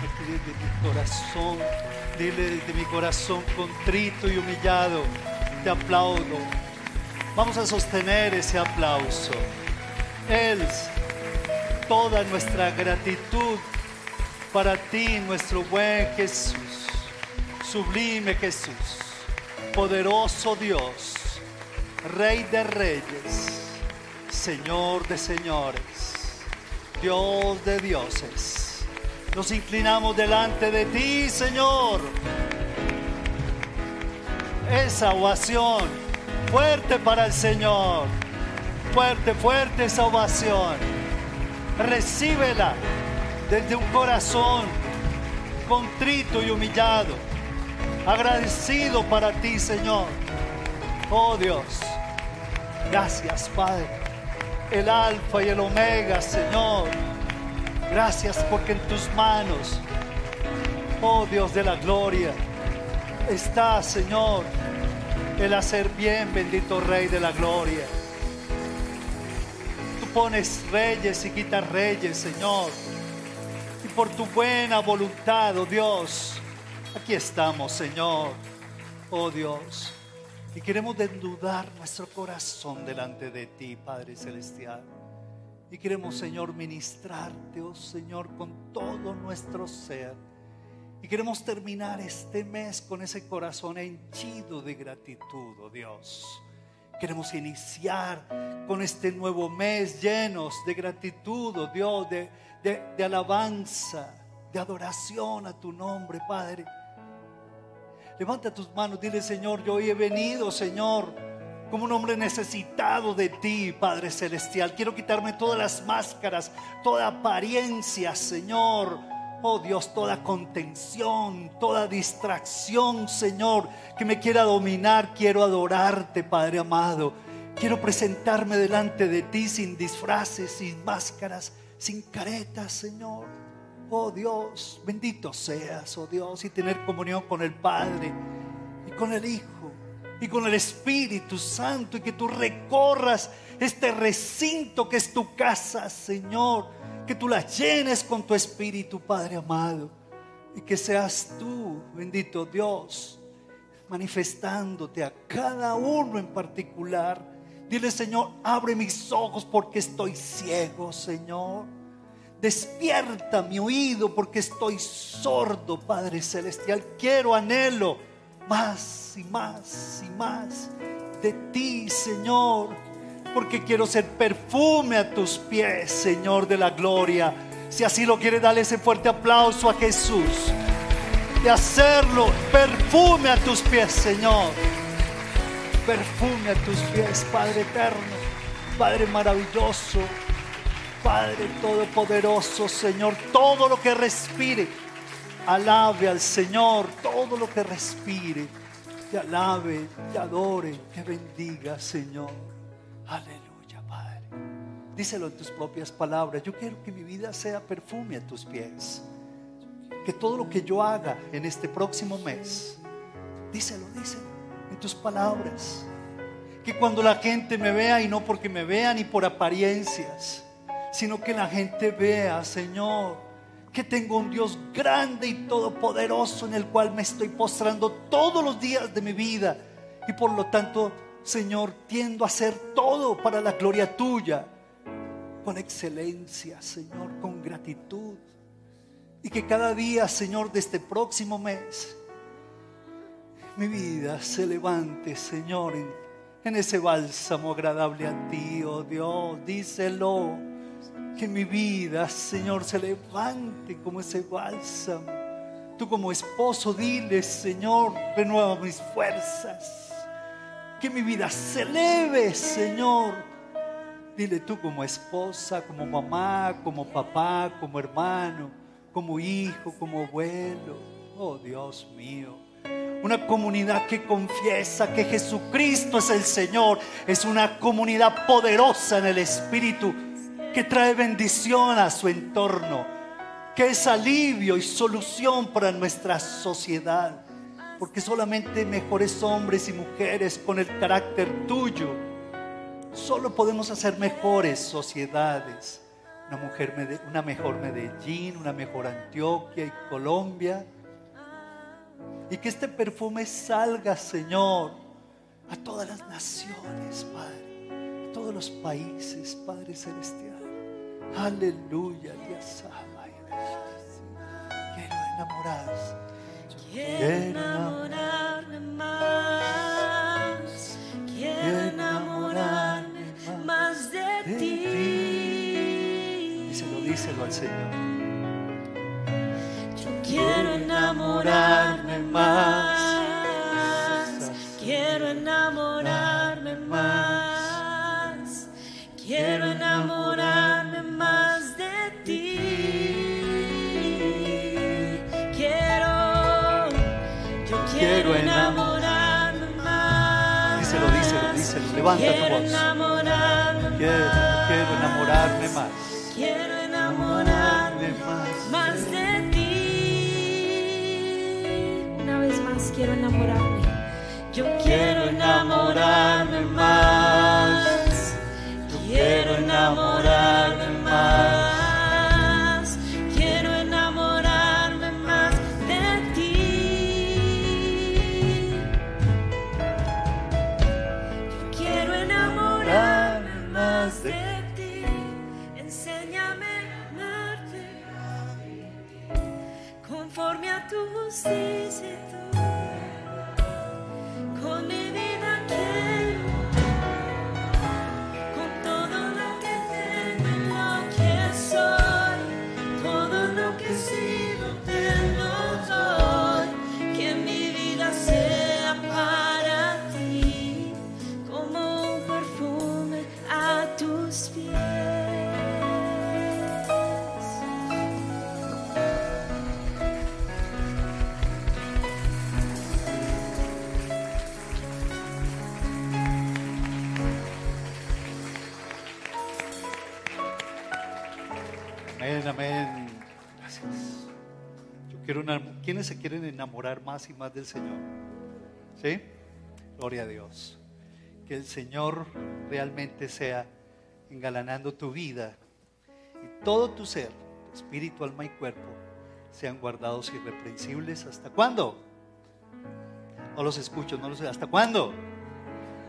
Aquí desde mi corazón, dile desde mi corazón contrito y humillado, te aplaudo. Vamos a sostener ese aplauso. Él, toda nuestra gratitud para ti, nuestro buen Jesús, sublime Jesús, poderoso Dios, Rey de reyes, Señor de señores, Dios de dioses. Nos inclinamos delante de ti, Señor. Esa ovación fuerte para el Señor. Fuerte, fuerte esa ovación. Recíbela desde un corazón contrito y humillado. Agradecido para ti, Señor. Oh Dios. Gracias, Padre. El alfa y el omega, Señor. Gracias porque en tus manos, oh Dios de la gloria, está, Señor, el hacer bien, bendito Rey de la gloria. Tú pones reyes y quitas reyes, Señor. Y por tu buena voluntad, oh Dios, aquí estamos, Señor. Oh Dios. Y queremos desnudar nuestro corazón delante de ti, Padre Celestial. Y queremos, Señor, ministrarte, oh Señor, con todo nuestro ser. Y queremos terminar este mes con ese corazón henchido de gratitud, oh Dios. Queremos iniciar con este nuevo mes llenos de gratitud, oh Dios, de, de, de alabanza, de adoración a tu nombre, Padre. Levanta tus manos, dile Señor, yo hoy he venido, Señor, como un hombre necesitado de ti, Padre Celestial. Quiero quitarme todas las máscaras, toda apariencia, Señor. Oh Dios, toda contención, toda distracción, Señor, que me quiera dominar. Quiero adorarte, Padre amado. Quiero presentarme delante de ti sin disfraces, sin máscaras, sin caretas, Señor. Oh Dios, bendito seas, oh Dios, y tener comunión con el Padre y con el Hijo y con el Espíritu Santo y que tú recorras este recinto que es tu casa, Señor, que tú la llenes con tu Espíritu, Padre amado, y que seas tú, bendito Dios, manifestándote a cada uno en particular. Dile, Señor, abre mis ojos porque estoy ciego, Señor. Despierta mi oído porque estoy sordo, Padre Celestial. Quiero, anhelo más y más y más de ti, Señor. Porque quiero ser perfume a tus pies, Señor de la gloria. Si así lo quiere, dale ese fuerte aplauso a Jesús. De hacerlo, perfume a tus pies, Señor. Perfume a tus pies, Padre eterno, Padre maravilloso. Padre Todopoderoso, Señor, todo lo que respire, alabe al Señor, todo lo que respire, te alabe, te adore, te bendiga, Señor. Aleluya, Padre. Díselo en tus propias palabras. Yo quiero que mi vida sea perfume a tus pies. Que todo lo que yo haga en este próximo mes, díselo, díselo en tus palabras. Que cuando la gente me vea y no porque me vean ni por apariencias, sino que la gente vea, Señor, que tengo un Dios grande y todopoderoso en el cual me estoy postrando todos los días de mi vida. Y por lo tanto, Señor, tiendo a hacer todo para la gloria tuya, con excelencia, Señor, con gratitud. Y que cada día, Señor, de este próximo mes, mi vida se levante, Señor, en, ese bálsamo agradable a ti, oh Dios, díselo que mi vida, Señor, se levante como ese bálsamo. Tú como esposo, dile, Señor, renueva mis fuerzas. Que mi vida se eleve, Señor. Dile tú como esposa, como mamá, como papá, como hermano, como hijo, como abuelo. Oh Dios mío. Una comunidad que confiesa que Jesucristo es el Señor. Es una comunidad poderosa en el Espíritu que trae bendición a su entorno, que es alivio y solución para nuestra sociedad. Porque solamente mejores hombres y mujeres con el carácter tuyo, solo podemos hacer mejores sociedades. una, mujer, una mejor Medellín, una mejor Antioquia y Colombia. Y que este perfume salga, Señor, a todas las naciones, Padre, todos los países, Padre Celestial. Aleluya, Dios Quiero enamorarse. Quiero enamorarme más. Quiero enamorarme más de ti. Díselo, díselo al Señor. Yo quiero enamorarme Levanta tu Quiero voz. enamorarme Quiero, más. quiero enamorarme más. Quiero enamorarme más. más de ti. Una vez más quiero enamorarme. Yo quiero enamorarme más. Quiero enamorarme see. ¿Quiénes se quieren enamorar más y más del Señor? ¿Sí? Gloria a Dios. Que el Señor realmente sea engalanando tu vida y todo tu ser, espíritu, alma y cuerpo, sean guardados irreprensibles. ¿Hasta cuándo? No los escucho, no los ¿Hasta cuándo?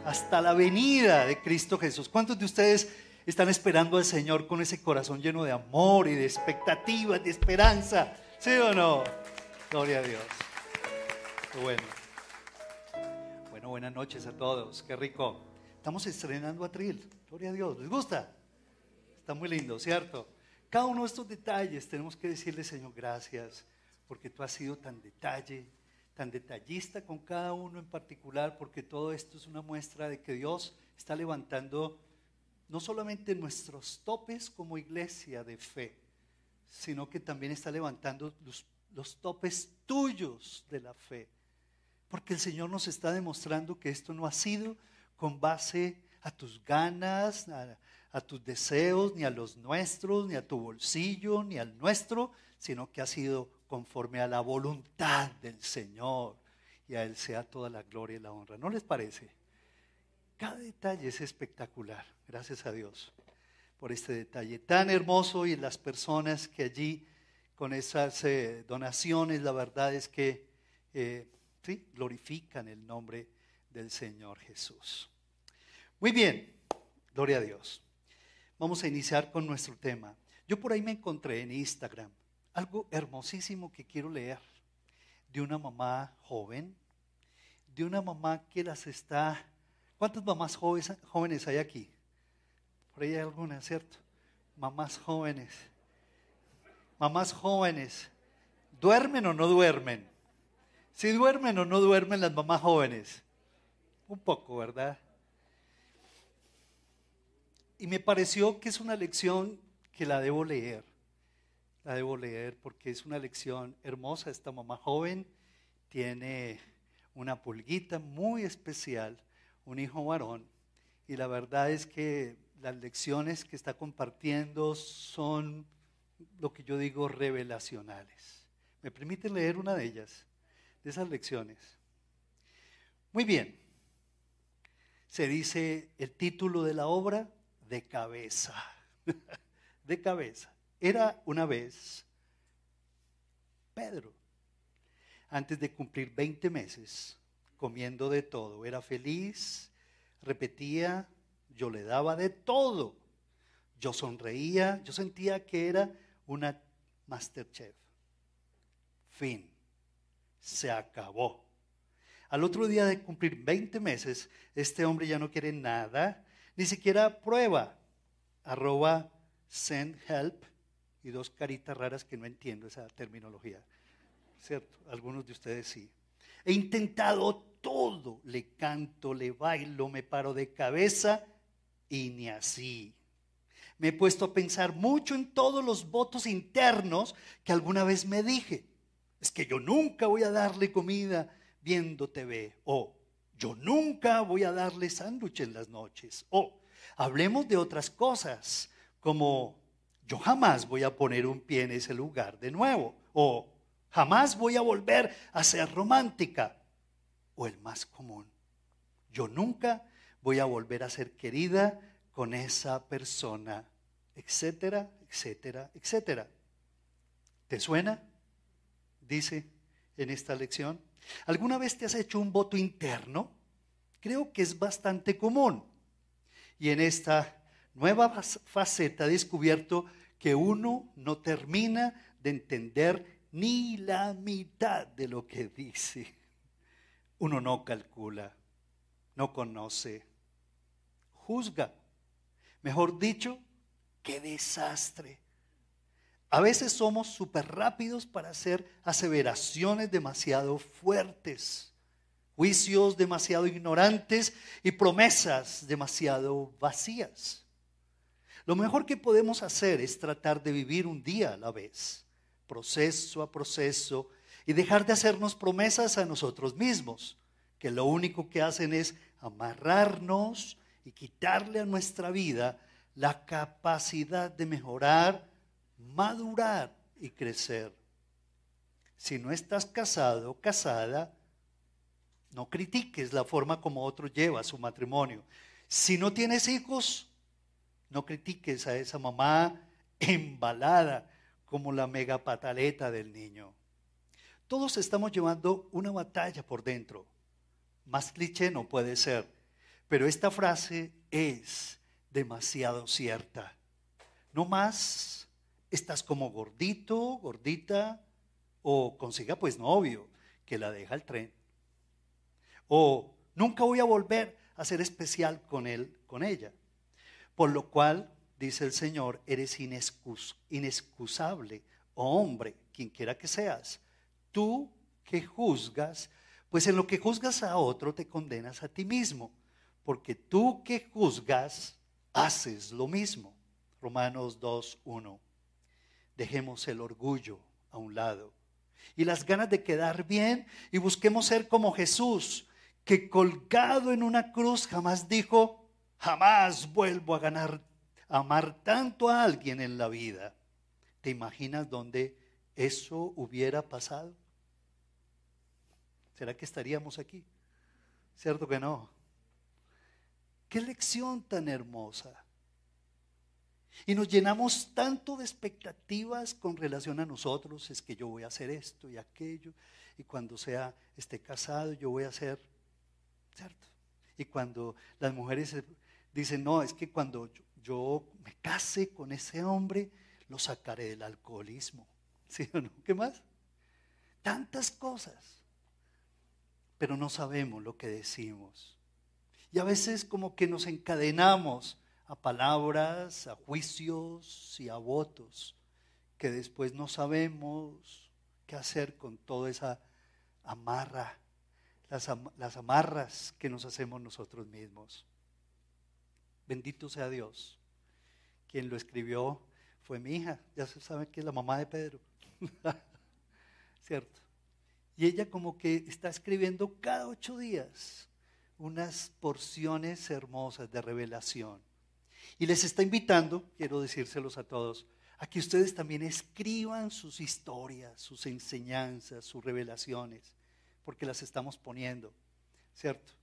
Hasta la venida de Cristo Jesús. ¿Cuántos de ustedes están esperando al Señor con ese corazón lleno de amor y de expectativas, de esperanza? ¿Sí o no? Gloria a Dios. Bueno. Bueno, buenas noches a todos. Qué rico. Estamos estrenando Atril. Gloria a Dios. ¿Les gusta? Está muy lindo, ¿cierto? Cada uno de estos detalles tenemos que decirle, Señor, gracias, porque tú has sido tan detalle, tan detallista con cada uno en particular, porque todo esto es una muestra de que Dios está levantando no solamente nuestros topes como iglesia de fe, sino que también está levantando los, los topes tuyos de la fe. Porque el Señor nos está demostrando que esto no ha sido con base a tus ganas, a, a tus deseos, ni a los nuestros, ni a tu bolsillo, ni al nuestro, sino que ha sido conforme a la voluntad del Señor. Y a Él sea toda la gloria y la honra. ¿No les parece? Cada detalle es espectacular. Gracias a Dios por este detalle tan hermoso y las personas que allí con esas eh, donaciones, la verdad es que eh, sí, glorifican el nombre del Señor Jesús. Muy bien, gloria a Dios. Vamos a iniciar con nuestro tema. Yo por ahí me encontré en Instagram algo hermosísimo que quiero leer de una mamá joven, de una mamá que las está... ¿Cuántas mamás jóvenes, hay aquí? Por ahí hay algunas, ¿cierto? Mamás jóvenes. Mamás jóvenes. ¿Duermen o no duermen? Si duermen o no duermen las mamás jóvenes. Un poco, ¿verdad? Y me pareció que es una lección que la debo leer. La debo leer porque es una lección hermosa. Esta mamá joven tiene una pulguita muy especial, un hijo varón. Y la verdad es que las lecciones que está compartiendo son lo que yo digo revelacionales. ¿Me permite leer una de ellas, de esas lecciones? Muy bien. Se dice el título de la obra, de cabeza. de cabeza. Era una vez Pedro, antes de cumplir 20 meses, comiendo de todo, era feliz, repetía, yo le daba de todo, yo sonreía, yo sentía que era una Masterchef. Fin, se acabó. Al otro día de cumplir 20 meses, este hombre ya no quiere nada, ni siquiera prueba. Arroba send help y dos caritas raras que no entiendo esa terminología. ¿Cierto? Algunos de ustedes sí. He intentado todo, le canto, le bailo, me paro de cabeza y ni así. Me he puesto a pensar mucho en todos los votos internos que alguna vez me dije. Es que yo nunca voy a darle comida viendo TV. O yo nunca voy a darle sándwich en las noches. O hablemos de otras cosas, como yo jamás voy a poner un pie en ese lugar de nuevo. O jamás voy a volver a ser romántica. O el más común, yo nunca voy a volver a ser querida con esa persona, etcétera, etcétera, etcétera. ¿Te suena? Dice en esta lección. ¿Alguna vez te has hecho un voto interno? Creo que es bastante común. Y en esta nueva faceta he descubierto que uno no termina de entender ni la mitad de lo que dice. Uno no calcula, no conoce, juzga. Mejor dicho, qué desastre. A veces somos súper rápidos para hacer aseveraciones demasiado fuertes, juicios demasiado ignorantes y promesas demasiado vacías. Lo mejor que podemos hacer es tratar de vivir un día a la vez, proceso a proceso, y dejar de hacernos promesas a nosotros mismos, que lo único que hacen es amarrarnos y quitarle a nuestra vida la capacidad de mejorar madurar y crecer. Si no estás casado o casada, no critiques la forma como otro lleva su matrimonio. Si no tienes hijos, no critiques a esa mamá embalada como la mega pataleta del niño. Todos estamos llevando una batalla por dentro. Más cliché no puede ser, pero esta frase es demasiado cierta. No más estás como gordito, gordita, o consiga pues novio, que la deja el tren. O nunca voy a volver a ser especial con él, con ella. Por lo cual, dice el Señor, eres inexcus, inexcusable, oh hombre, quien quiera que seas. Tú que juzgas, pues en lo que juzgas a otro te condenas a ti mismo, porque tú que juzgas, haces lo mismo. Romanos 2, 1. Dejemos el orgullo a un lado y las ganas de quedar bien y busquemos ser como Jesús, que colgado en una cruz jamás dijo, jamás vuelvo a ganar, a amar tanto a alguien en la vida. ¿Te imaginas dónde eso hubiera pasado? ¿Será que estaríamos aquí? ¿Cierto que no? Qué lección tan hermosa. Y nos llenamos tanto de expectativas con relación a nosotros, es que yo voy a hacer esto y aquello, y cuando sea esté casado yo voy a hacer, ¿cierto? Y cuando las mujeres dicen, no, es que cuando yo, me case con ese hombre, lo sacaré del alcoholismo, ¿sí o no? ¿Qué más? Tantas cosas, pero no sabemos lo que decimos. Y a veces como que nos encadenamos a palabras, a juicios y a votos que después no sabemos qué hacer con toda esa amarra, las, las amarras que nos hacemos nosotros mismos. Bendito sea Dios. Quien lo escribió fue mi hija, ya se sabe que es la mamá de Pedro. ¿Cierto? Y ella como que está escribiendo cada ocho días unas porciones hermosas de revelación. Y les está invitando, quiero decírselos a todos, a que ustedes también escriban sus historias, sus enseñanzas, sus revelaciones, porque las estamos poniendo, ¿cierto?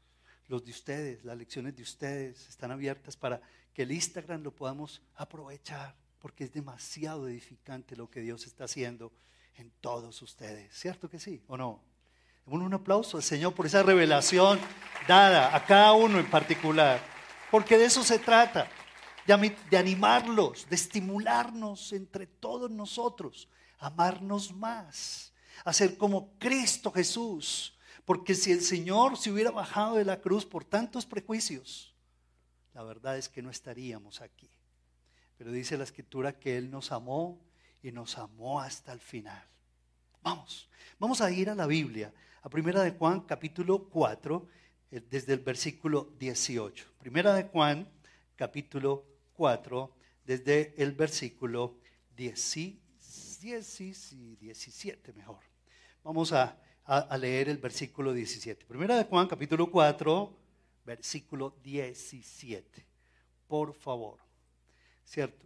Los de ustedes, las lecciones de ustedes están abiertas para que el Instagram lo podamos aprovechar, porque es demasiado edificante lo que Dios está haciendo en todos ustedes. ¿Cierto que sí o no? Un aplauso al Señor por esa revelación dada a cada uno en particular, porque de eso se trata, de animarlos, de estimularnos entre todos nosotros, amarnos más, a ser como Cristo Jesús, porque si el Señor se hubiera bajado de la cruz por tantos prejuicios, la verdad es que no estaríamos aquí. Pero dice la escritura que Él nos amó y nos amó hasta el final. Vamos, vamos a ir a la Biblia, a Primera de Juan capítulo 4, eh, desde el versículo 18. Primera de Juan capítulo 4, desde el versículo 10, y 17 mejor. Vamos a, a, leer el versículo 17. Primera de Juan capítulo 4, versículo 17. Por favor. ¿Cierto?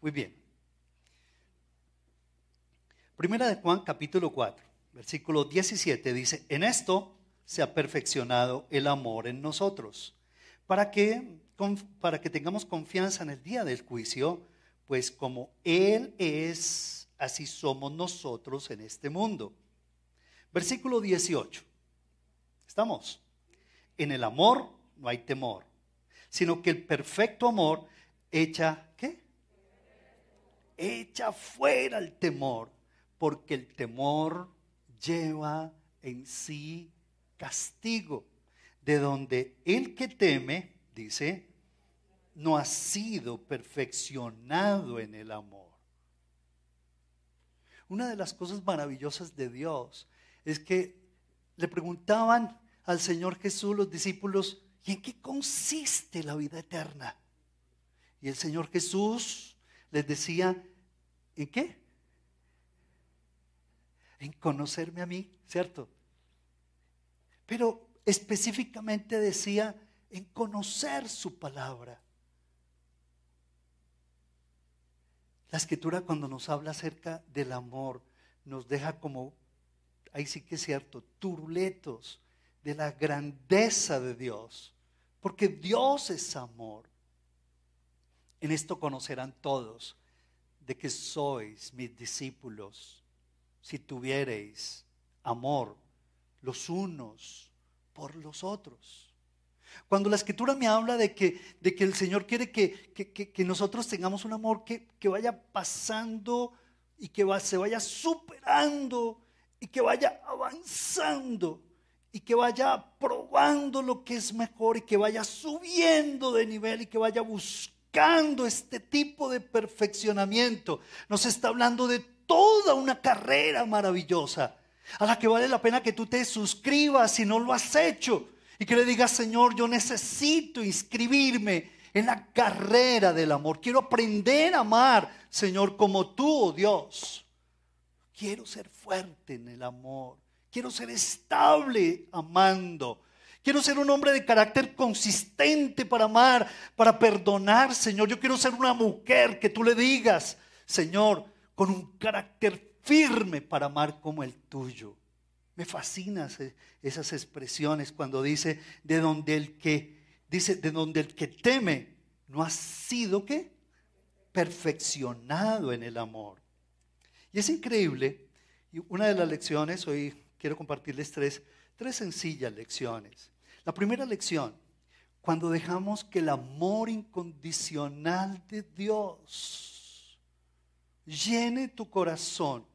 Muy bien. Primera de Juan capítulo 4, versículo 17 dice, en esto se ha perfeccionado el amor en nosotros, para que, para que tengamos confianza en el día del juicio, pues como Él es, así somos nosotros en este mundo. Versículo 18. ¿Estamos? En el amor no hay temor, sino que el perfecto amor echa, ¿qué? Echa fuera el temor, porque el temor lleva en sí castigo, de donde el que teme, dice, no ha sido perfeccionado en el amor. Una de las cosas maravillosas de Dios es que le preguntaban al Señor Jesús los discípulos, ¿y en qué consiste la vida eterna? Y el Señor Jesús les decía, ¿en qué? En conocerme a mí, ¿cierto? Pero específicamente decía en conocer su palabra. La escritura cuando nos habla acerca del amor nos deja como, ahí sí que es cierto, turletos de la grandeza de Dios, porque Dios es amor. En esto conocerán todos de que sois mis discípulos, si tuviereis amor los unos por los otros. Cuando la escritura me habla de que, de que el Señor quiere que, que, nosotros tengamos un amor que, vaya pasando y que se vaya superando y que vaya avanzando y que vaya probando lo que es mejor y que vaya subiendo de nivel y que vaya buscando este tipo de perfeccionamiento. Nos está hablando de toda una carrera maravillosa a la que vale la pena que tú te suscribas si no lo has hecho y que le digas, Señor, yo necesito inscribirme en la carrera del amor. Quiero aprender a amar, Señor, como tú, oh Dios. Quiero ser fuerte en el amor. Quiero ser estable amando. Quiero ser un hombre de carácter consistente para amar, para perdonar, Señor. Yo quiero ser una mujer que tú le digas, Señor, con un carácter firme para amar como el tuyo. Me fascinan esas expresiones cuando dice de donde el que dice de donde el que teme no ha sido qué perfeccionado en el amor. Y es increíble. Y una de las lecciones hoy quiero compartirles tres, tres sencillas lecciones. La primera lección, cuando dejamos que el amor incondicional de Dios llene tu corazón,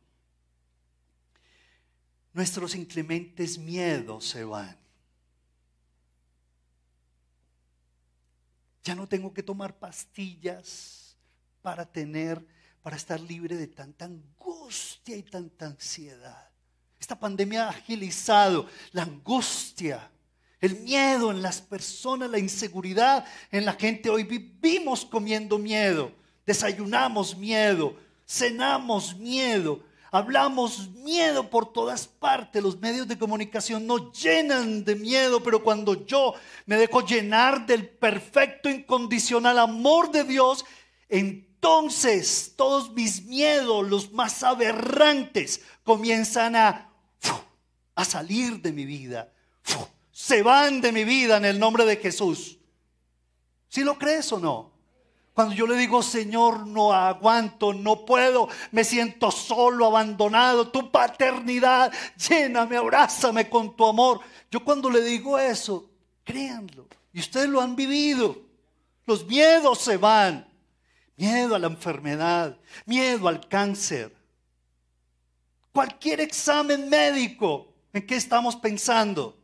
nuestros inclementes miedos se van. Ya no tengo que tomar pastillas para tener, para estar libre de tanta angustia y tanta ansiedad. Esta pandemia ha agilizado la angustia, el miedo en las personas, la inseguridad en la gente. Hoy vivimos comiendo miedo, desayunamos miedo, cenamos miedo, hablamos miedo por todas partes. Los medios de comunicación nos llenan de miedo, pero cuando yo me dejo llenar del perfecto, incondicional amor de Dios, entonces todos mis miedos, los más aberrantes, comienzan a a salir de mi vida. Se van de mi vida en el nombre de Jesús. ¿Si lo crees o no? Cuando yo le digo, Señor, no aguanto, no puedo, me siento solo, abandonado, tu paternidad, lléname, abrázame con tu amor. Yo cuando le digo eso, créanlo, y ustedes lo han vivido, los miedos se van. Miedo a la enfermedad, miedo al cáncer. Cualquier examen médico, ¿en qué estamos pensando?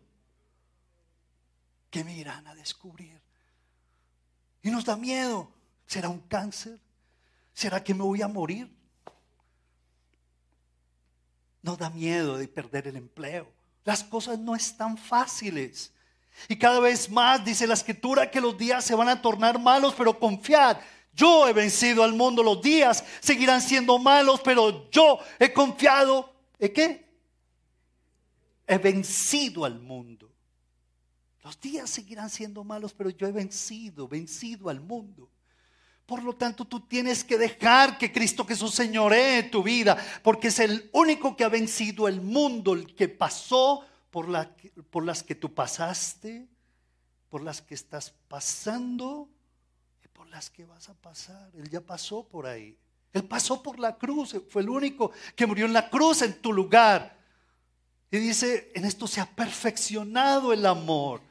¿Qué me irán a descubrir? Y nos da miedo. ¿Será un cáncer? ¿Será que me voy a morir? Nos da miedo de perder el empleo. Las cosas no están fáciles. Y cada vez más dice la escritura que los días se van a tornar malos, pero confiad, yo he vencido al mundo, los días seguirán siendo malos, pero yo he confiado, ¿en qué? He vencido al mundo. Los días seguirán siendo malos, pero yo he vencido, vencido al mundo. Por lo tanto, tú tienes que dejar que Cristo Jesús señoree tu vida, porque es el único que ha vencido el mundo, el que pasó por, la, por las que tú pasaste, por las que estás pasando y por las que vas a pasar. Él ya pasó por ahí. Él pasó por la cruz, fue el único que murió en la cruz en tu lugar. Y dice, en esto se ha perfeccionado el amor.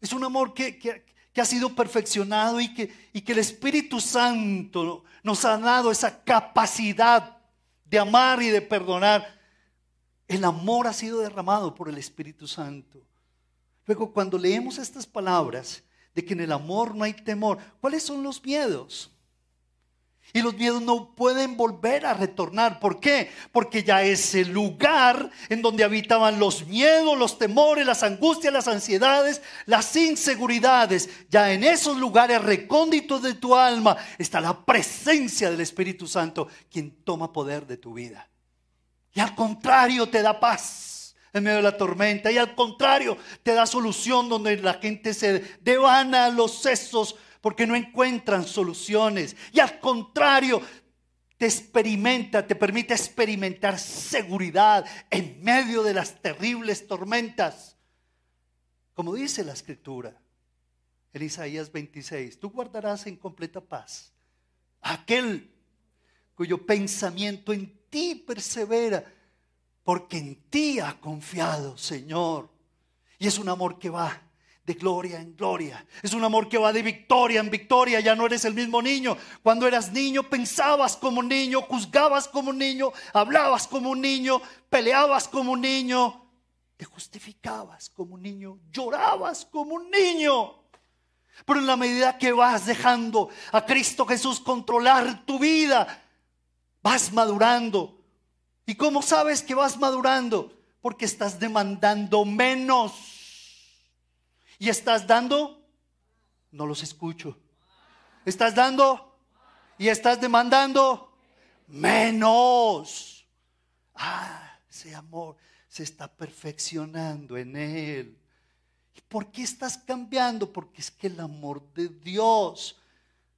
Es un amor que, que ha sido perfeccionado y que, y que el Espíritu Santo nos ha dado esa capacidad de amar y de perdonar el amor ha sido derramado por el Espíritu Santo. Luego, cuando leemos estas palabras de que en el amor no hay temor, ¿cuáles son los miedos? Y los miedos no pueden volver a retornar. ¿Por qué? Porque ya ese lugar en donde habitaban los miedos, los temores, las angustias, las ansiedades, las inseguridades, ya en esos lugares recónditos de tu alma está la presencia del Espíritu Santo, quien toma poder de tu vida. Y al contrario te da paz en medio de la tormenta. Y al contrario te da solución donde la gente se devana los sesos porque no encuentran soluciones. Y al contrario te experimenta, te permite experimentar seguridad en medio de las terribles tormentas. Como dice la escritura en Isaías 26, tú guardarás en completa paz aquel cuyo pensamiento en ti persevera, porque en ti ha confiado, Señor. Y es un amor que va de gloria en gloria. Es un amor que va de victoria en victoria. Ya no eres el mismo niño. Cuando eras niño pensabas como niño, juzgabas como niño, hablabas como un niño, peleabas como un niño, te justificabas como un niño, llorabas como un niño. Pero en la medida que vas dejando a Cristo Jesús controlar tu vida, vas madurando. ¿Y cómo sabes que vas madurando? Porque estás demandando menos. ¿Y estás dando? No los escucho. ¿Estás dando? ¿Y estás demandando? Menos. Ah, ese amor se está perfeccionando en él. ¿Y por qué estás cambiando? Porque es que el amor de Dios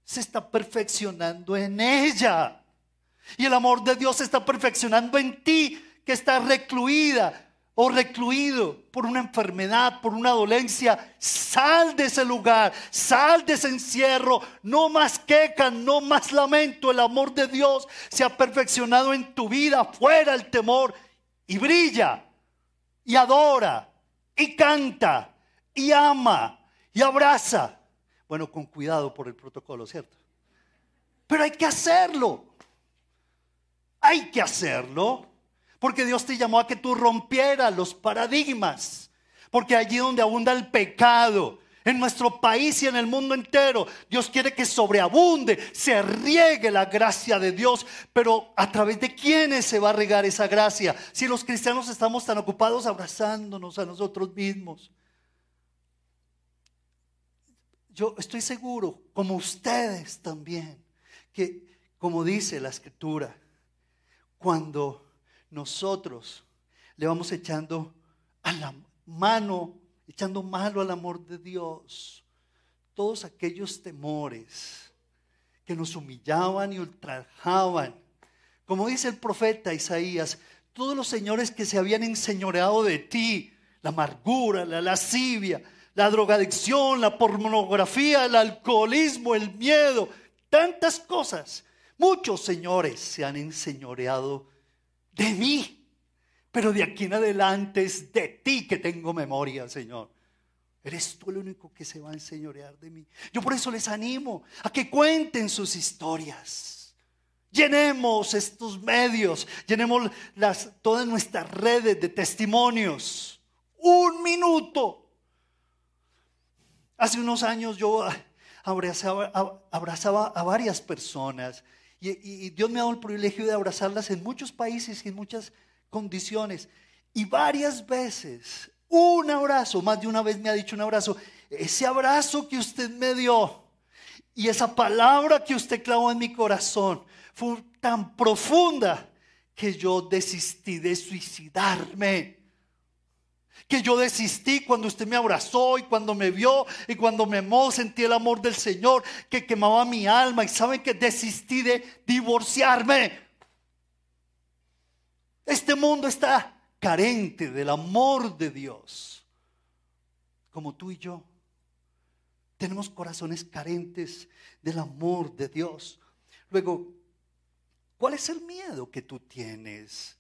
se está perfeccionando en ella. Y el amor de Dios se está perfeccionando en ti, que estás recluida o recluido por una enfermedad, por una dolencia. Sal de ese lugar, sal de ese encierro. No más queja, no más lamento. El amor de Dios se ha perfeccionado en tu vida, fuera el temor. Y brilla, y adora, y canta, y ama, y abraza. Bueno, con cuidado por el protocolo, ¿cierto? Pero hay que hacerlo. Hay que hacerlo. Porque Dios te llamó a que tú rompieras los paradigmas. Porque allí donde abunda el pecado, en nuestro país y en el mundo entero, Dios quiere que sobreabunde, se riegue la gracia de Dios. Pero a través de quiénes se va a regar esa gracia? Si los cristianos estamos tan ocupados abrazándonos a nosotros mismos. Yo estoy seguro, como ustedes también, que como dice la escritura, cuando nosotros le vamos echando a la mano, echando malo al amor de Dios, todos aquellos temores que nos humillaban y ultrajaban. Como dice el profeta Isaías, todos los señores que se habían enseñoreado de ti, la amargura, la lascivia, la drogadicción, la pornografía, el alcoholismo, el miedo, tantas cosas. Muchos señores se han enseñoreado de mí, pero de aquí en adelante es de ti que tengo memoria, Señor. Eres tú el único que se va a enseñorear de mí. Yo por eso les animo a que cuenten sus historias. Llenemos estos medios, llenemos las, todas nuestras redes de testimonios. Un minuto. Hace unos años yo abrazaba, abrazaba a varias personas y, Dios me ha dado el privilegio de abrazarlas en muchos países y en muchas condiciones. Y varias veces un abrazo, más de una vez me ha dicho un abrazo. Ese abrazo que usted me dio y esa palabra que usted clavó en mi corazón fue tan profunda que yo desistí de suicidarme. Que yo desistí cuando usted me abrazó y cuando me vio y cuando me amó, sentí el amor del Señor que quemaba mi alma. Y saben que desistí de divorciarme. Este mundo está carente del amor de Dios, como tú y yo. Tenemos corazones carentes del amor de Dios. Luego, ¿cuál es el miedo que tú tienes?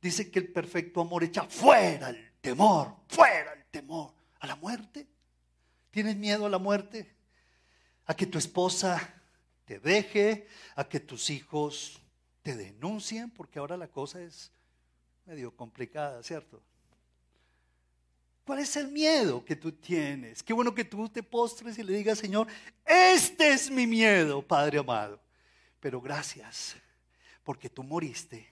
Dice que el perfecto amor echa fuera el temor, fuera el temor a la muerte. ¿Tienes miedo a la muerte? A que tu esposa te deje, a que tus hijos te denuncien, porque ahora la cosa es medio complicada, ¿cierto? ¿Cuál es el miedo que tú tienes? Qué bueno que tú te postres y le digas, Señor, este es mi miedo, Padre amado. Pero gracias, porque tú moriste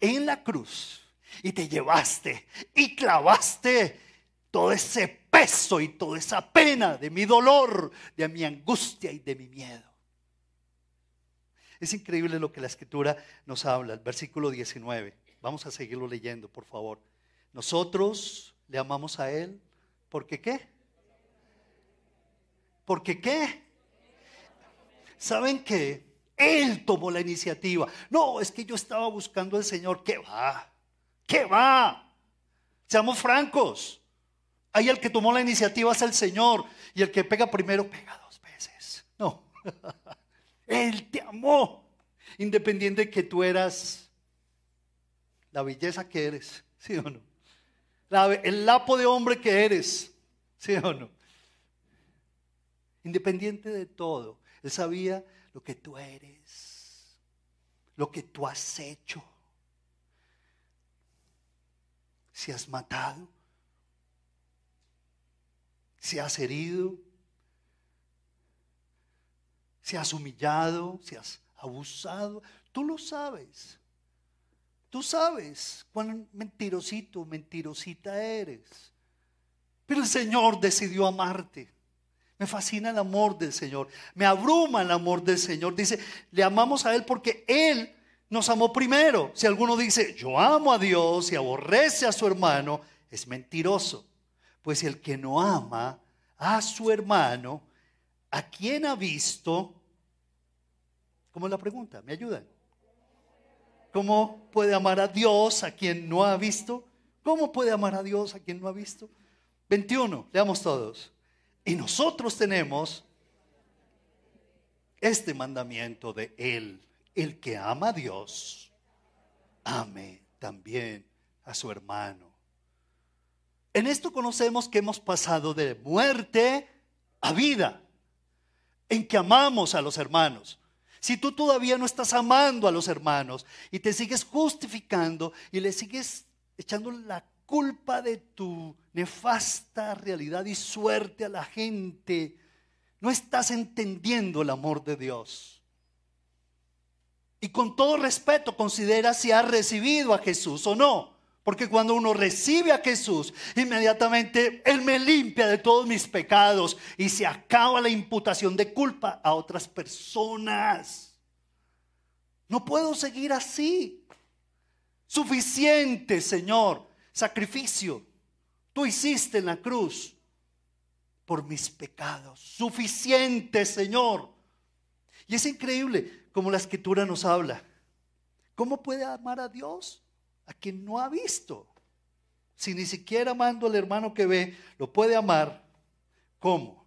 en la cruz y te llevaste y clavaste todo ese peso y toda esa pena de mi dolor, de mi angustia y de mi miedo. Es increíble lo que la escritura nos habla, el versículo 19. Vamos a seguirlo leyendo, por favor. Nosotros le amamos a Él. ¿Porque qué? ¿Porque qué? ¿Saben qué? Él tomó la iniciativa. No, es que yo estaba buscando al Señor. ¿Qué va? ¿Qué va? Seamos francos. Ahí el que tomó la iniciativa es el Señor. Y el que pega primero, pega dos veces. No. Él te amó. Independiente de que tú eras la belleza que eres, ¿sí o no? el lapo de hombre que eres, ¿sí o no? Independiente de todo, Él sabía lo que tú eres, lo que tú has hecho. Si has matado, si has herido, si has humillado, si has abusado, tú lo sabes. Tú sabes cuán mentirosito, mentirosita eres. Pero el Señor decidió amarte. Me fascina el amor del Señor. Me abruma el amor del Señor. Dice, le amamos a Él porque Él nos amó primero. Si alguno dice, yo amo a Dios y aborrece a su hermano, es mentiroso. Pues el que no ama a su hermano, ¿a quién ha visto? ¿Cómo es la pregunta? ¿Me ayudan? ¿Cómo puede amar a Dios a quien no ha visto? ¿Cómo puede amar a Dios a quien no ha visto? 21, leamos todos. Y nosotros tenemos este mandamiento de Él. El que ama a Dios, ame también a su hermano. En esto conocemos que hemos pasado de muerte a vida, en que amamos a los hermanos. Si tú todavía no estás amando a los hermanos y te sigues justificando y le sigues echando la culpa de tu nefasta realidad y suerte a la gente, no estás entendiendo el amor de Dios. Y con todo respeto considera si has recibido a Jesús o no. Porque cuando uno recibe a Jesús, inmediatamente Él me limpia de todos mis pecados y se acaba la imputación de culpa a otras personas. No puedo seguir así. Suficiente, Señor, sacrificio. Tú hiciste en la cruz por mis pecados. Suficiente, Señor. Y es increíble como la escritura nos habla. ¿Cómo puede amar a Dios? a quien no ha visto. Si ni siquiera amando al hermano que ve, lo puede amar, ¿cómo?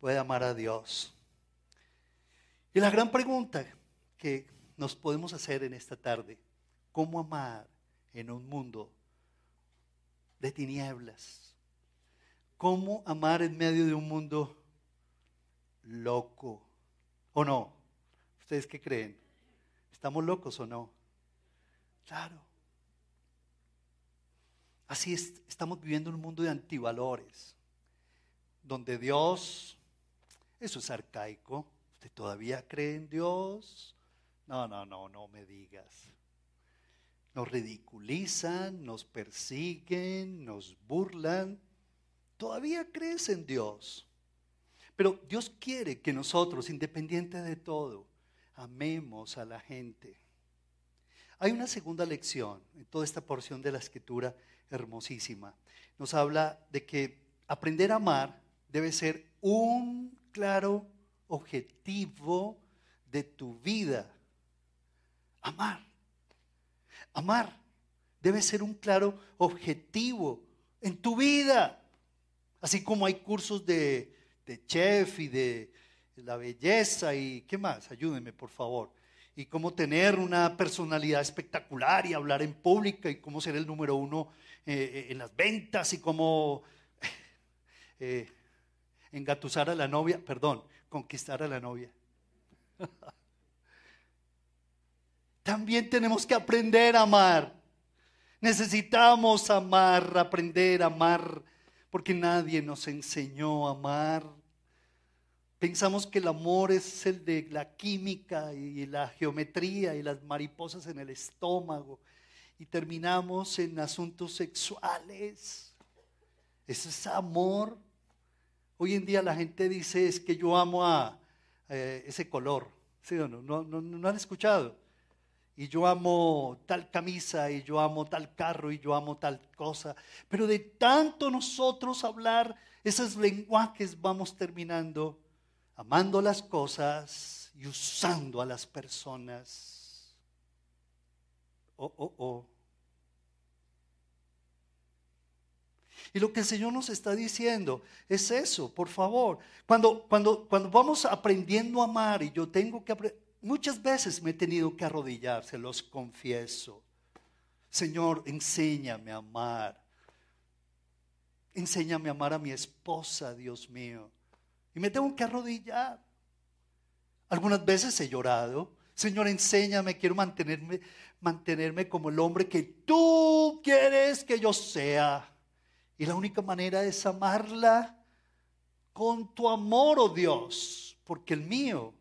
Puede amar a Dios. Y la gran pregunta que nos podemos hacer en esta tarde, ¿cómo amar en un mundo de tinieblas? ¿Cómo amar en medio de un mundo loco? ¿O no? ¿Ustedes qué creen? ¿Estamos locos o no? Claro. Así es, estamos viviendo en un mundo de antivalores, donde Dios, eso es arcaico. ¿Usted todavía cree en Dios? No, no, no, no me digas. Nos ridiculizan, nos persiguen, nos burlan. ¿Todavía crees en Dios? Pero Dios quiere que nosotros, independiente de todo, amemos a la gente. Hay una segunda lección en toda esta porción de la escritura hermosísima. Nos habla de que aprender a amar debe ser un claro objetivo de tu vida. Amar. Amar debe ser un claro objetivo en tu vida. Así como hay cursos de, de chef y de la belleza y qué más, ayúdenme por favor. Y cómo tener una personalidad espectacular y hablar en pública y cómo ser el número uno eh, en las ventas y cómo eh, engatusar a la novia, perdón, conquistar a la novia. También tenemos que aprender a amar. Necesitamos amar, aprender a amar, porque nadie nos enseñó a amar. Pensamos que el amor es el de la química y la geometría y las mariposas en el estómago y terminamos en asuntos sexuales. Ese es amor. Hoy en día la gente dice es que yo amo a eh, ese color. ¿Sí o no? No, no? no han escuchado? Y yo amo tal camisa y yo amo tal carro y yo amo tal cosa. Pero de tanto nosotros hablar esos lenguajes vamos terminando amando las cosas y usando a las personas. Oh, oh, oh. Y lo que el Señor nos está diciendo es eso, por favor. Cuando, cuando, cuando vamos aprendiendo a amar y yo tengo que aprender, muchas veces me he tenido que arrodillar, se los confieso. Señor, enséñame a amar. Enséñame a amar a mi esposa, Dios mío. Y me tengo que arrodillar. Algunas veces he llorado. Señor, enséñame, quiero mantenerme, mantenerme como el hombre que tú quieres que yo sea. Y la única manera es amarla con tu amor, oh Dios, porque el mío,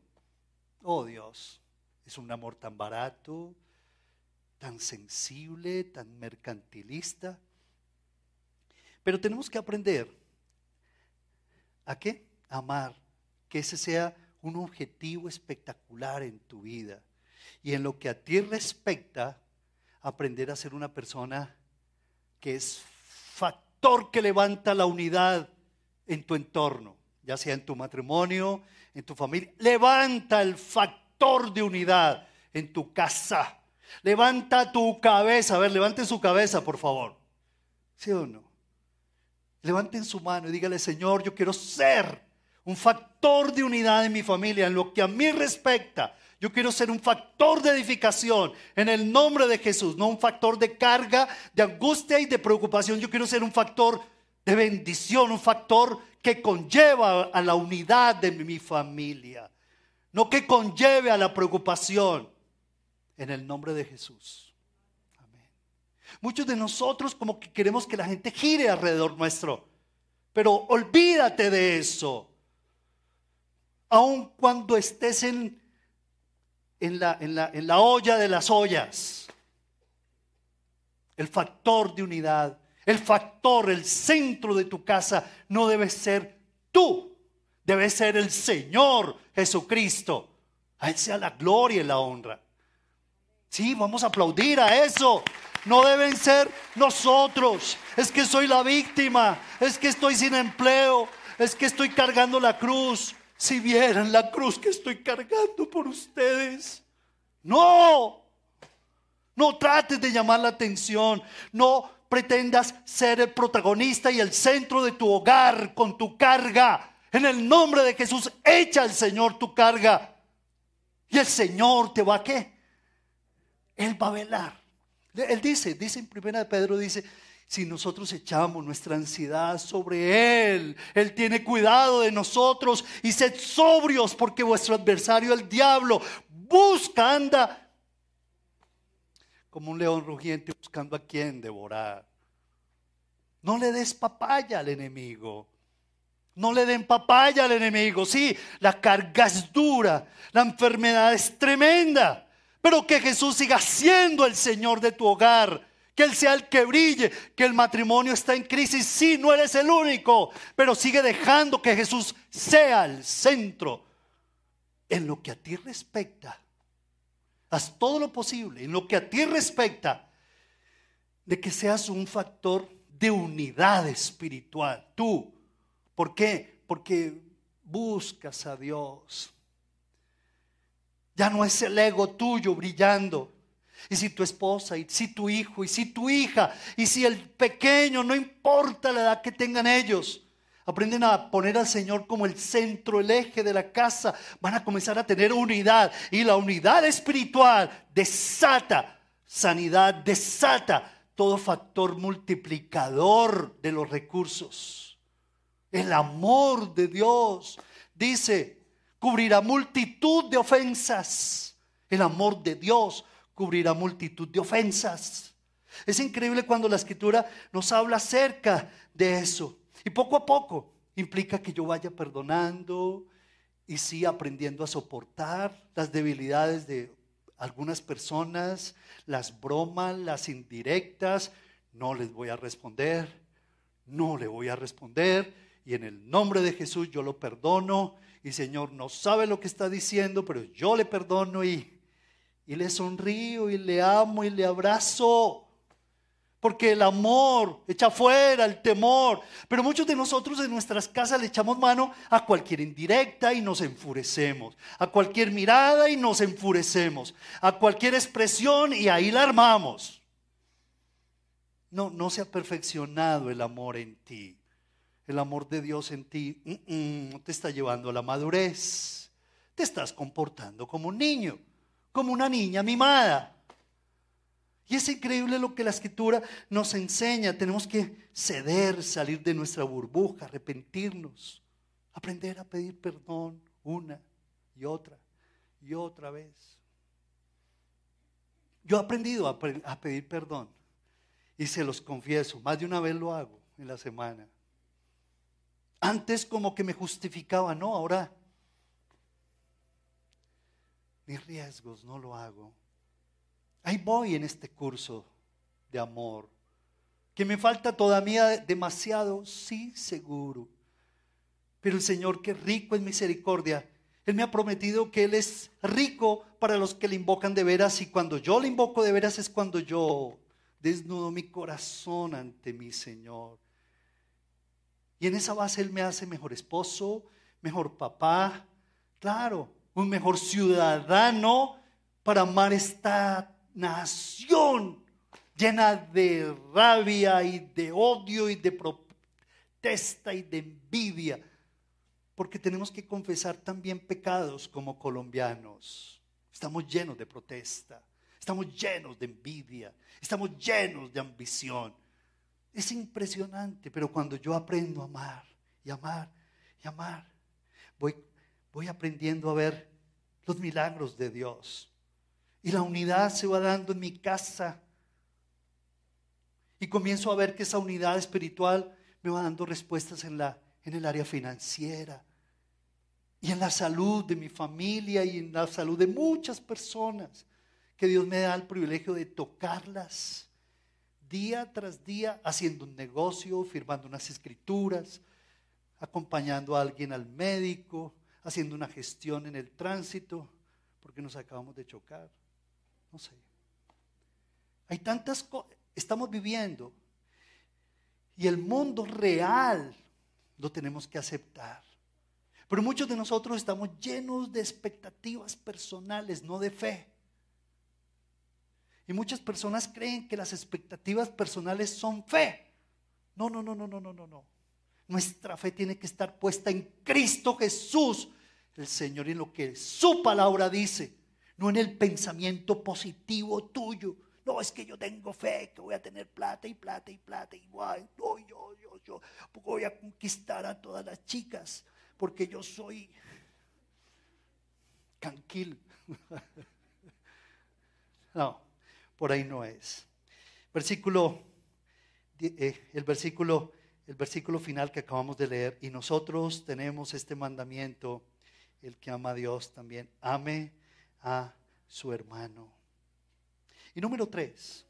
oh Dios, es un amor tan barato, tan sensible, tan mercantilista. Pero tenemos que aprender a qué? amar, que ese sea un objetivo espectacular en tu vida. Y en lo que a ti respecta, aprender a ser una persona que es factor que levanta la unidad en tu entorno, ya sea en tu matrimonio, en tu familia. Levanta el factor de unidad en tu casa. Levanta tu cabeza. A ver, levanten su cabeza, por favor. ¿Sí o no? Levanten su mano y dígale, Señor, yo quiero ser un factor de unidad en mi familia, en lo que a mí respecta. Yo quiero ser un factor de edificación en el nombre de Jesús, no un factor de carga, de angustia y de preocupación. Yo quiero ser un factor de bendición, un factor que conlleva a la unidad de mi familia, no que conlleve a la preocupación en el nombre de Jesús. Amén. Muchos de nosotros como que queremos que la gente gire alrededor nuestro, pero olvídate de eso aun cuando estés en, en, la, en, la, en la olla de las ollas. El factor de unidad, el factor, el centro de tu casa no debe ser tú, debe ser el Señor Jesucristo. A Él sea la gloria y la honra. Sí, vamos a aplaudir a eso. No deben ser nosotros. Es que soy la víctima. Es que estoy sin empleo. Es que estoy cargando la cruz si vieran la cruz que estoy cargando por ustedes. No, no trates de llamar la atención, no pretendas ser el protagonista y el centro de tu hogar con tu carga. En el nombre de Jesús, echa al Señor tu carga. Y el Señor te va a qué? Él va a velar. Él dice, dice en primera de Pedro, dice, si nosotros echamos nuestra ansiedad sobre Él, Él tiene cuidado de nosotros y sed sobrios porque vuestro adversario, el diablo, busca, anda como un león rugiente buscando a quien devorar. No le des papaya al enemigo. No le den papaya al enemigo. Sí, la carga es dura, la enfermedad es tremenda, pero que Jesús siga siendo el Señor de tu hogar que Él sea el que brille, que el matrimonio está en crisis. Sí, no eres el único, pero sigue dejando que Jesús sea el centro. En lo que a ti respecta, haz todo lo posible, en lo que a ti respecta, de que seas un factor de unidad espiritual. Tú, ¿por qué? Porque buscas a Dios. Ya no es el ego tuyo brillando, y si tu esposa, y si tu hijo, y si tu hija, y si el pequeño, no importa la edad que tengan ellos, aprenden a poner al Señor como el centro, el eje de la casa, van a comenzar a tener unidad. Y la unidad espiritual desata sanidad, desata todo factor multiplicador de los recursos. El amor de Dios, dice, cubrirá multitud de ofensas. El amor de Dios cubrirá multitud de ofensas. Es increíble cuando la escritura nos habla acerca de eso. Y poco a poco implica que yo vaya perdonando y sí aprendiendo a soportar las debilidades de algunas personas, las bromas, las indirectas. No les voy a responder, no le voy a responder. Y en el nombre de Jesús yo lo perdono. Y Señor, no sabe lo que está diciendo, pero yo le perdono y y le sonrío y le amo y le abrazo. Porque el amor echa fuera el temor. Pero muchos de nosotros en nuestras casas le echamos mano a cualquier indirecta y nos enfurecemos. A cualquier mirada y nos enfurecemos. A cualquier expresión y ahí la armamos. No, no se ha perfeccionado el amor en ti. El amor de Dios en ti te está llevando a la madurez. Te estás comportando como un niño como una niña mimada. Y es increíble lo que la escritura nos enseña. Tenemos que ceder, salir de nuestra burbuja, arrepentirnos, aprender a pedir perdón una y otra y otra vez. Yo he aprendido a, pedir perdón y se los confieso, más de una vez lo hago en la semana. Antes como que me justificaba, no, ahora mis riesgos, no lo hago. Ahí voy en este curso de amor. Que me falta todavía demasiado, sí, seguro. Pero el Señor, que rico en misericordia, Él me ha prometido que Él es rico para los que le invocan de veras. Y cuando yo le invoco de veras es cuando yo desnudo mi corazón ante mi Señor. Y en esa base Él me hace mejor esposo, mejor papá. Claro, un mejor ciudadano para amar esta nación llena de rabia y de odio y de protesta y de envidia. Porque tenemos que confesar también pecados como colombianos. Estamos llenos de protesta, estamos llenos de envidia, estamos llenos de ambición. Es impresionante, pero cuando yo aprendo a amar y amar y amar, voy voy aprendiendo a ver los milagros de Dios. Y la unidad se va dando en mi casa. Y comienzo a ver que esa unidad espiritual me va dando respuestas en, la, en el área financiera. Y en la salud de mi familia y en la salud de muchas personas. Que Dios me da el privilegio de tocarlas día tras día, haciendo un negocio, firmando unas escrituras, acompañando a alguien al médico, haciendo una gestión en el tránsito, porque nos acabamos de chocar. No sé. Hay tantas cosas, estamos viviendo y el mundo real lo tenemos que aceptar. Pero muchos de nosotros estamos llenos de expectativas personales, no de fe. Y muchas personas creen que las expectativas personales son fe. No, no, no, no, no, no, no, no. Nuestra fe tiene que estar puesta en Cristo Jesús, el Señor y en lo que su palabra dice, no en el pensamiento positivo tuyo. No, es que yo tengo fe, que voy a tener plata y plata y plata y guay. No, yo, yo, yo voy a conquistar a todas las chicas porque yo soy canquil. No, por ahí no es. Versículo, eh, el versículo, el versículo final que acabamos de leer. Y nosotros tenemos este mandamiento, el que ama a Dios también, ame a su hermano. Y número tres,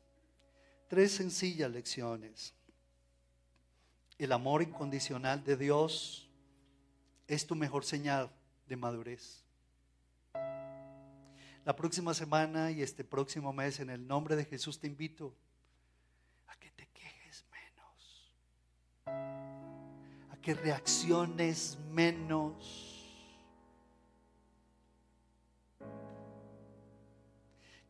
tres sencillas lecciones. El amor incondicional de Dios es tu mejor señal de madurez. La próxima semana y este próximo mes, en el nombre de Jesús, te invito a que te quejes menos, a que reacciones menos,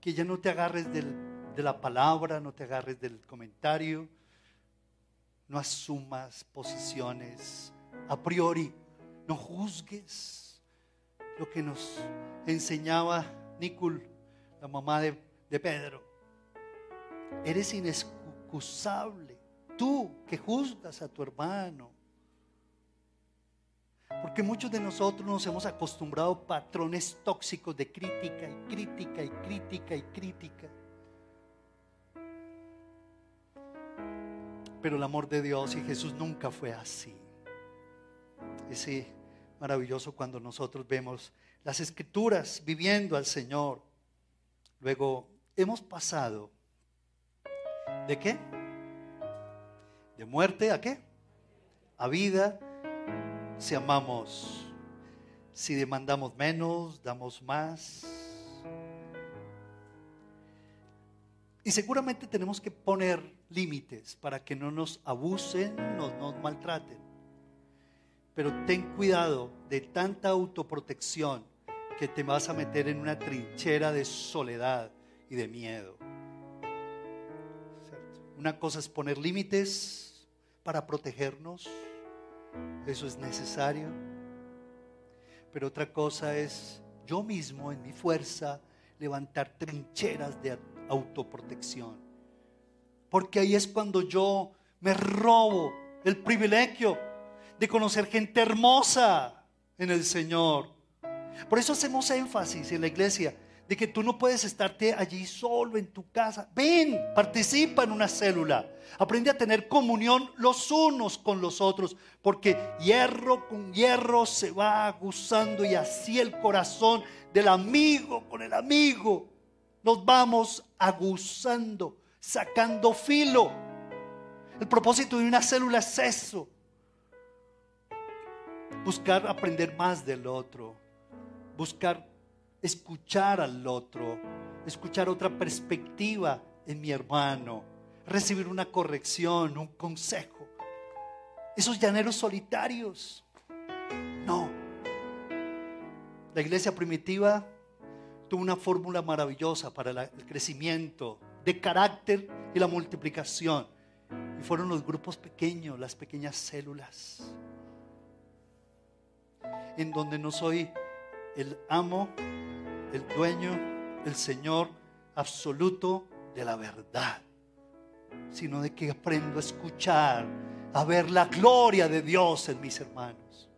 que ya no te agarres de la palabra, no te agarres del comentario, no asumas posiciones a priori, no juzgues lo que nos enseñaba Nicol, la mamá de, Pedro. Eres inexcusable. Tú que juzgas a tu hermano. Porque muchos de nosotros nos hemos acostumbrado a patrones tóxicos de crítica y crítica y crítica y crítica. Pero el amor de Dios y Jesús nunca fue así. Ese maravilloso cuando nosotros vemos las escrituras viviendo al Señor. Luego, hemos pasado de qué? De muerte a qué? A vida si amamos, si demandamos menos, damos más. Y seguramente tenemos que poner límites para que no nos abusen, no nos maltraten. Pero ten cuidado de tanta autoprotección que te vas a meter en una trinchera de soledad y de miedo. Una cosa es poner límites para protegernos, eso es necesario. Pero otra cosa es yo mismo en mi fuerza levantar trincheras de autoprotección. Porque ahí es cuando yo me robo el privilegio de conocer gente hermosa en el Señor por eso hacemos énfasis en la iglesia de que tú no puedes estarte allí solo en tu casa. Ven, participa en una célula. Aprende a tener comunión los unos con los otros, porque hierro con hierro se va aguzando y así el corazón del amigo con el amigo. Nos vamos aguzando, sacando filo. El propósito de una célula es eso. Buscar aprender más del otro buscar escuchar al otro, escuchar otra perspectiva en mi hermano, recibir una corrección, un consejo. Esos llaneros solitarios. No. La iglesia primitiva tuvo una fórmula maravillosa para el crecimiento de carácter y la multiplicación. Y fueron los grupos pequeños, las pequeñas células, en donde no soy el amo, el dueño, el Señor absoluto de la verdad, sino de que aprendo a escuchar, a ver la gloria de Dios en mis hermanos.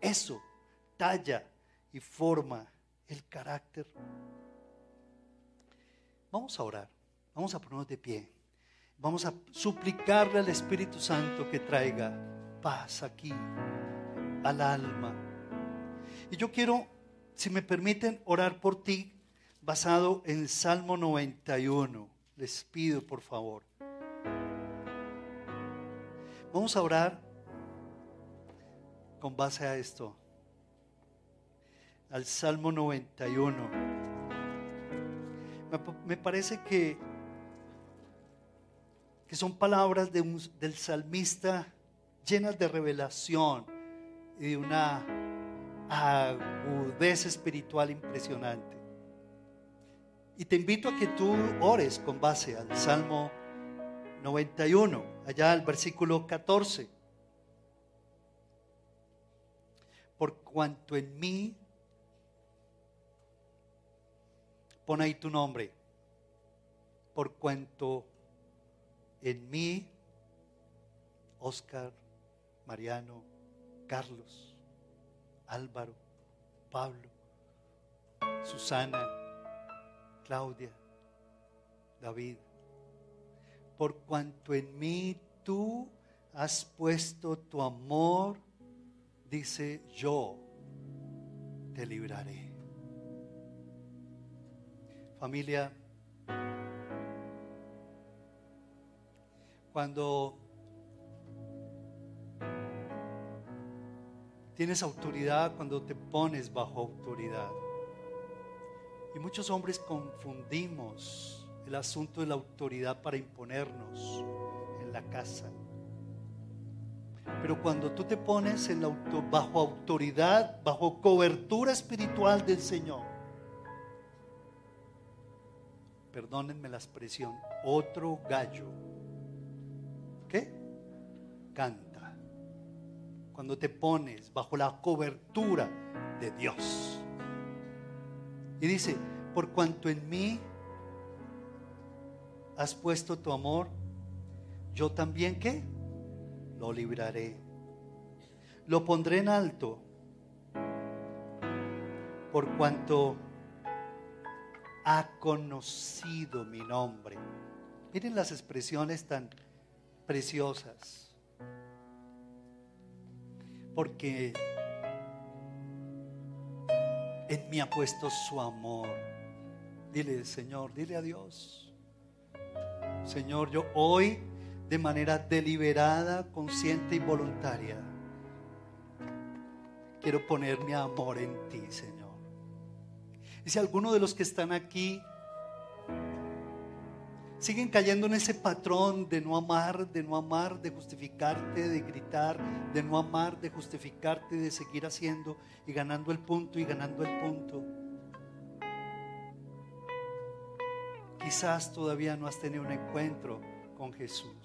Eso talla y forma el carácter. Vamos a orar, vamos a ponernos de pie, vamos a suplicarle al Espíritu Santo que traiga paz aquí al alma. Y yo quiero si me permiten orar por ti, basado en Salmo 91. Les pido, por favor. Vamos a orar con base a esto. Al Salmo 91. Me, parece que, que son palabras del salmista llenas de revelación y de una agudeza espiritual impresionante. Y te invito a que tú ores con base al Salmo 91, allá al versículo 14. Por cuanto en mí, pon ahí tu nombre, por cuanto en mí, Oscar, Mariano, Carlos Álvaro, Pablo, Susana, Claudia, David, por cuanto en mí tú has puesto tu amor, dice yo, te libraré. Familia, cuando tienes autoridad, cuando te pones bajo autoridad. Y muchos hombres confundimos el asunto de la autoridad para imponernos en la casa. Pero cuando tú te pones bajo autoridad, bajo cobertura espiritual del Señor, perdónenme la expresión, otro gallo, ¿qué? Canta. Cuando te pones bajo la cobertura de Dios. Y dice, por cuanto en mí has puesto tu amor, yo también qué? Lo libraré. Lo pondré en alto. Por cuanto ha conocido mi nombre. Miren las expresiones tan preciosas. Porque en mí ha puesto su amor. Dile, Señor, dile a Dios. Señor, yo hoy de manera deliberada, consciente y voluntaria quiero poner mi amor en ti, Señor. Y si alguno de los que están aquí siguen cayendo en ese patrón de no amar, de no amar, de justificarte, de gritar, de no amar, de justificarte, de seguir haciendo y ganando el punto y ganando el punto. Quizás todavía no has tenido un encuentro con Jesús.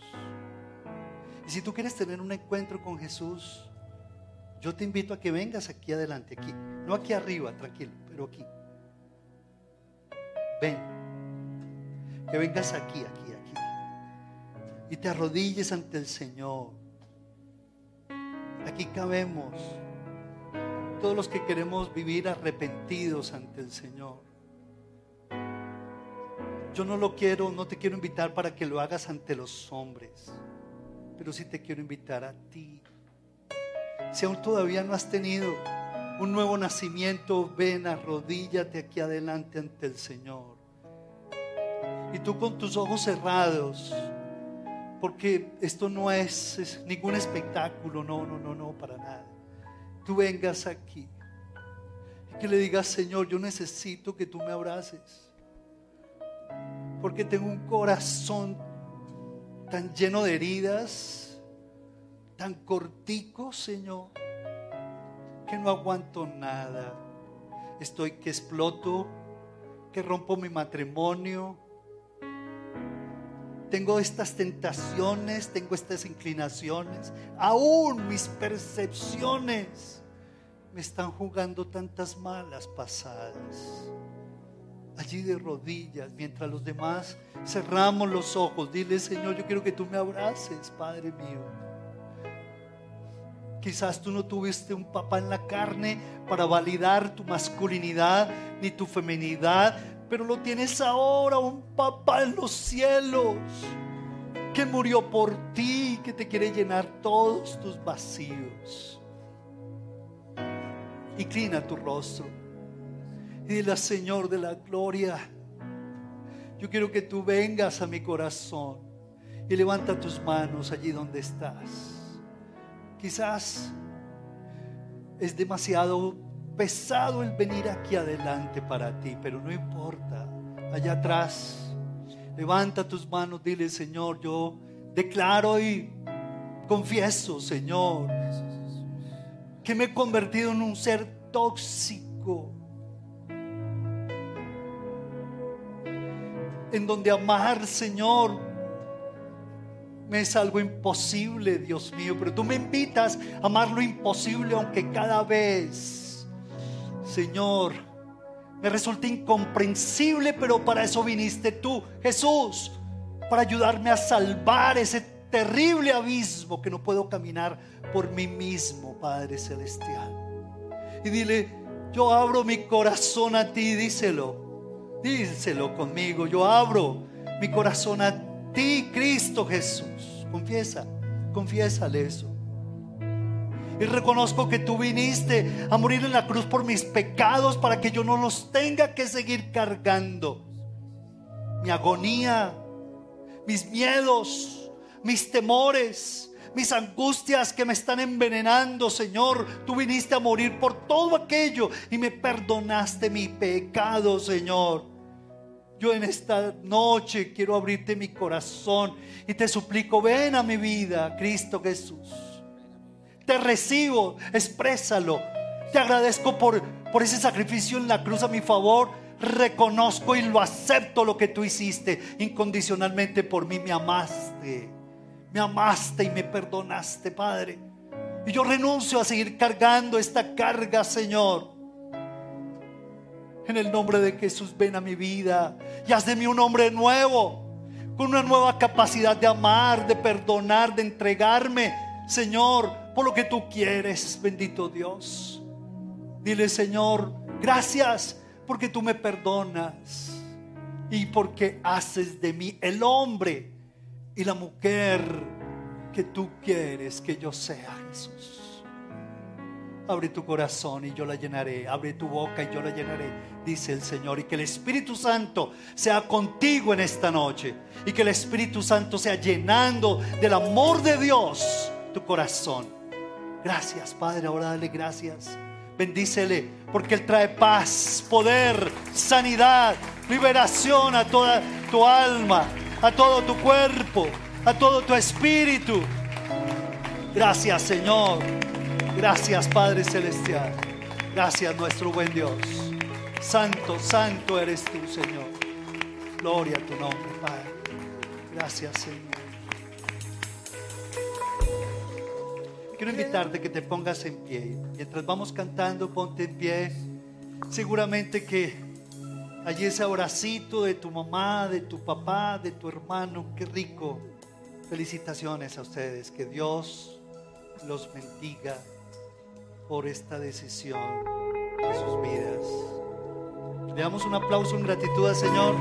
Y si tú quieres tener un encuentro con Jesús, yo te invito a que vengas aquí adelante, aquí. No aquí arriba, tranquilo, pero aquí. Ven. Que vengas aquí, aquí, aquí. Y te arrodilles ante el Señor. Aquí cabemos. Todos los que queremos vivir arrepentidos ante el Señor. Yo no lo quiero, no te quiero invitar para que lo hagas ante los hombres, pero sí te quiero invitar a ti. Si aún todavía no has tenido un nuevo nacimiento, ven, arrodíllate aquí adelante ante el Señor. Y tú con tus ojos cerrados, porque esto no es, ningún espectáculo, no, no, no, no, para nada. Tú vengas aquí y que le digas, Señor, yo necesito que tú me abraces porque tengo un corazón tan lleno de heridas, tan cortico, Señor, que no aguanto nada. Estoy que exploto, que rompo mi matrimonio. Tengo estas tentaciones, tengo estas inclinaciones, aún mis percepciones me están jugando tantas malas pasadas allí de rodillas, mientras los demás cerramos los ojos. Dile, Señor, yo quiero que tú me abraces, Padre mío. Quizás tú no tuviste un papá en la carne para validar tu masculinidad ni tu feminidad, pero lo tienes ahora, un papá en los cielos que murió por ti, que te quiere llenar todos tus vacíos. Inclina tu rostro. Y dile, Señor de la gloria, yo quiero que tú vengas a mi corazón y levanta tus manos allí donde estás. Quizás es demasiado pesado el venir aquí adelante para ti, pero no importa. Allá atrás, levanta tus manos, dile, Señor, yo declaro y confieso, Señor, que me he convertido en un ser tóxico en donde amar, Señor, me es algo imposible, Dios mío, pero tú me invitas a amar lo imposible, aunque cada vez, Señor, Me resulta incomprensible, pero para eso viniste tú, Jesús, para ayudarme a salvar ese terrible abismo que no puedo caminar por mí mismo, Padre Celestial. Y dile, yo abro mi corazón a ti, díselo, díselo conmigo, yo abro mi corazón a ti, Cristo Jesús. Confiesa, confiésale eso. Y reconozco que tú viniste a morir en la cruz por mis pecados para que yo no los tenga que seguir cargando. Mi agonía, mis miedos, mis temores, mis angustias que me están envenenando, Señor. Tú viniste a morir por todo aquello y me perdonaste mi pecado, Señor. Yo en esta noche quiero abrirte mi corazón y te suplico, ven a mi vida, Cristo Jesús. Te recibo, exprésalo. Te agradezco por, por ese sacrificio en la cruz a mi favor. Reconozco y lo acepto lo que tú hiciste incondicionalmente por mí. Me amaste. Me amaste y me perdonaste, Padre. Y yo renuncio a seguir cargando esta carga, Señor. En el nombre de Jesús, ven a mi vida y haz de mí un hombre nuevo, con una nueva capacidad de amar, de perdonar, de entregarme, Señor, por lo que tú quieres, bendito Dios. Dile, Señor, gracias porque tú me perdonas y porque haces de mí el hombre y la mujer que tú quieres que yo sea, Jesús. Abre tu corazón y yo la llenaré. Abre tu boca y yo la llenaré, dice el Señor. Y que el Espíritu Santo sea contigo en esta noche. Y que el Espíritu Santo sea llenando del amor de Dios tu corazón. Gracias, Padre. Ahora dale gracias. Bendícele porque Él trae paz, poder, sanidad, liberación a toda tu alma, a todo tu cuerpo, a todo tu espíritu. Gracias, Señor. Gracias Padre Celestial. Gracias nuestro buen Dios. Santo, santo eres tú, Señor. Gloria a tu nombre, Padre. Gracias, Señor. Quiero invitarte que te pongas en pie. Mientras vamos cantando, ponte en pie. Seguramente que allí ese abracito de tu mamá, de tu papá, de tu hermano, qué rico. Felicitaciones a ustedes. Que Dios los bendiga por esta decisión de sus vidas. Le damos un aplauso en gratitud al Señor.